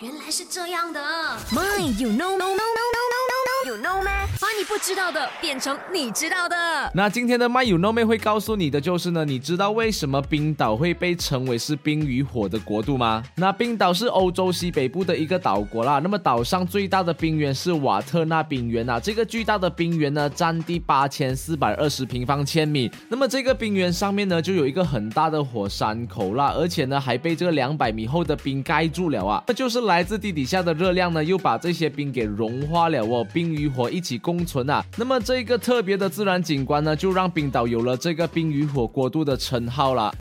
原来是这样的。My, you know, no, no, 不知道的变成你知道的。那今天的 My You Know 妹会告诉你的就是呢，你知道为什么冰岛会被称为是冰与火的国度吗？那冰岛是欧洲西北部的一个岛国啦，那么岛上最大的冰原是瓦特纳冰原啊，这个巨大的冰原呢，占地八千四百二十平方千米，那么这个冰原上面呢，就有一个很大的火山口啦，而且呢，还被这个两百米厚的冰盖住了啊，那就是来自地底下的热量呢，又把这些冰给融化了哦，冰与火一起共那么这个特别的自然景观呢，就让冰岛有了这个冰与火国度的称号了。